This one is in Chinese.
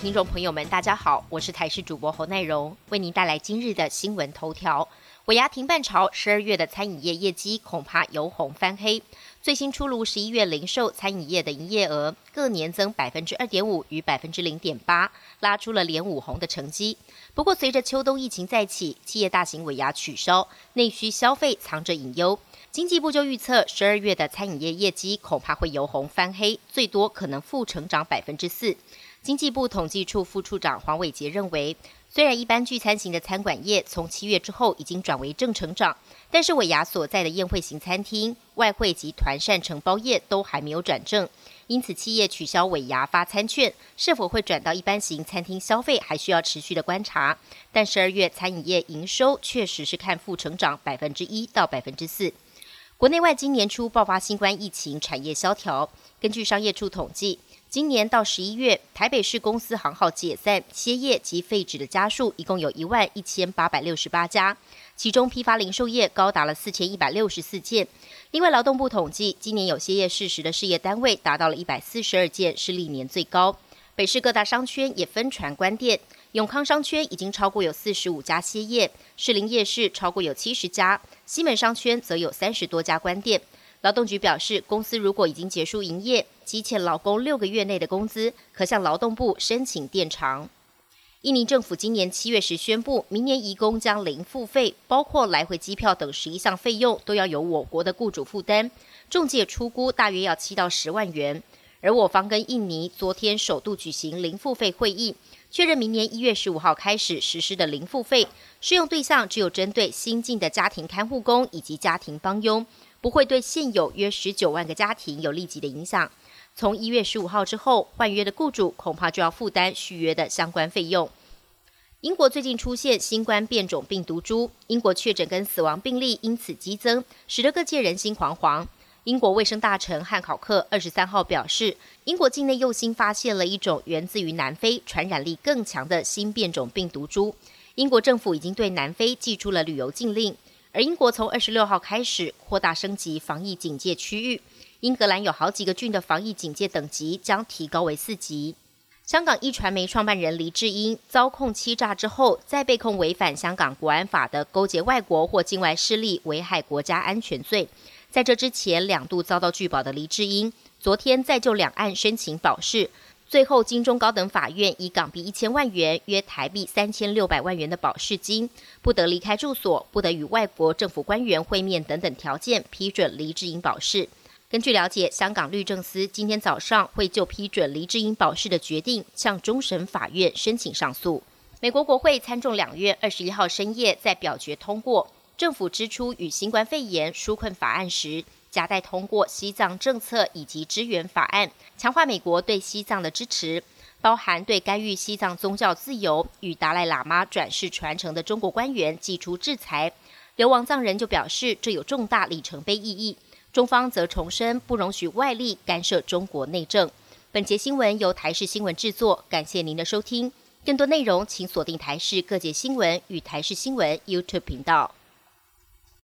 听众朋友们，大家好，我是台视主播侯奈荣，为您带来今日的新闻头条。尾牙停半潮，十二月的餐饮业业绩恐怕由红翻黑。最新出炉十一月零售餐饮业的营业额各年增百分之二点五与百分之零点八，拉出了连五红的成绩。不过，随着秋冬疫情再起，企业大型尾牙取消，内需消费藏着隐忧。经济部就预测，十二月的餐饮业业绩恐怕会由红翻黑，最多可能负成长百分之四。经济部统计处副处长黄伟杰认为，虽然一般聚餐型的餐馆业从七月之后已经转为正成长，但是尾牙所在的宴会型餐厅、外汇及团膳承包业都还没有转正，因此企业取消尾牙发餐券，是否会转到一般型餐厅消费，还需要持续的观察。但十二月餐饮业营收确实是看负成长百分之一到百分之四。国内外今年初爆发新冠疫情，产业萧条。根据商业处统计。今年到十一月，台北市公司行号解散、歇业及废止的家数一共有一万一千八百六十八家，其中批发零售业高达了四千一百六十四件。另外，劳动部统计，今年有歇业事实的事业单位达到了一百四十二件，是历年最高。北市各大商圈也分传关店，永康商圈已经超过有四十五家歇业，士林夜市超过有七十家，西门商圈则有三十多家关店。劳动局表示，公司如果已经结束营业，积欠劳工六个月内的工资，可向劳动部申请垫偿。印尼政府今年七月时宣布，明年移工将零付费，包括来回机票等十一项费用都要由我国的雇主负担，中介出估大约要七到十万元。而我方跟印尼昨天首度举行零付费会议，确认明年一月十五号开始实施的零付费适用对象只有针对新进的家庭看护工以及家庭帮佣。不会对现有约十九万个家庭有立即的影响。从一月十五号之后，换约的雇主恐怕就要负担续约的相关费用。英国最近出现新冠变种病毒株，英国确诊跟死亡病例因此激增，使得各界人心惶惶。英国卫生大臣汉考克二十三号表示，英国境内又新发现了一种源自于南非、传染力更强的新变种病毒株。英国政府已经对南非寄出了旅游禁令。而英国从二十六号开始扩大升级防疫警戒区域，英格兰有好几个郡的防疫警戒等级将提高为四级。香港一传媒创办人黎智英遭控欺诈之后，再被控违反香港国安法的勾结外国或境外势力危害国家安全罪。在这之前两度遭到拒保的黎智英，昨天再就两案申请保释。最后，金钟高等法院以港币一千万元（约台币三千六百万元）的保释金，不得离开住所，不得与外国政府官员会面等等条件，批准黎智英保释。根据了解，香港律政司今天早上会就批准黎智英保释的决定，向终审法院申请上诉。美国国会参众两院二十一号深夜在表决通过政府支出与新冠肺炎纾困法案时。夹带通过西藏政策以及支援法案，强化美国对西藏的支持，包含对干预西藏宗教自由与达赖喇嘛转世传承的中国官员寄出制裁。流亡藏人就表示，这有重大里程碑意义。中方则重申不容许外力干涉中国内政。本节新闻由台视新闻制作，感谢您的收听。更多内容请锁定台视各界新闻与台视新闻 YouTube 频道。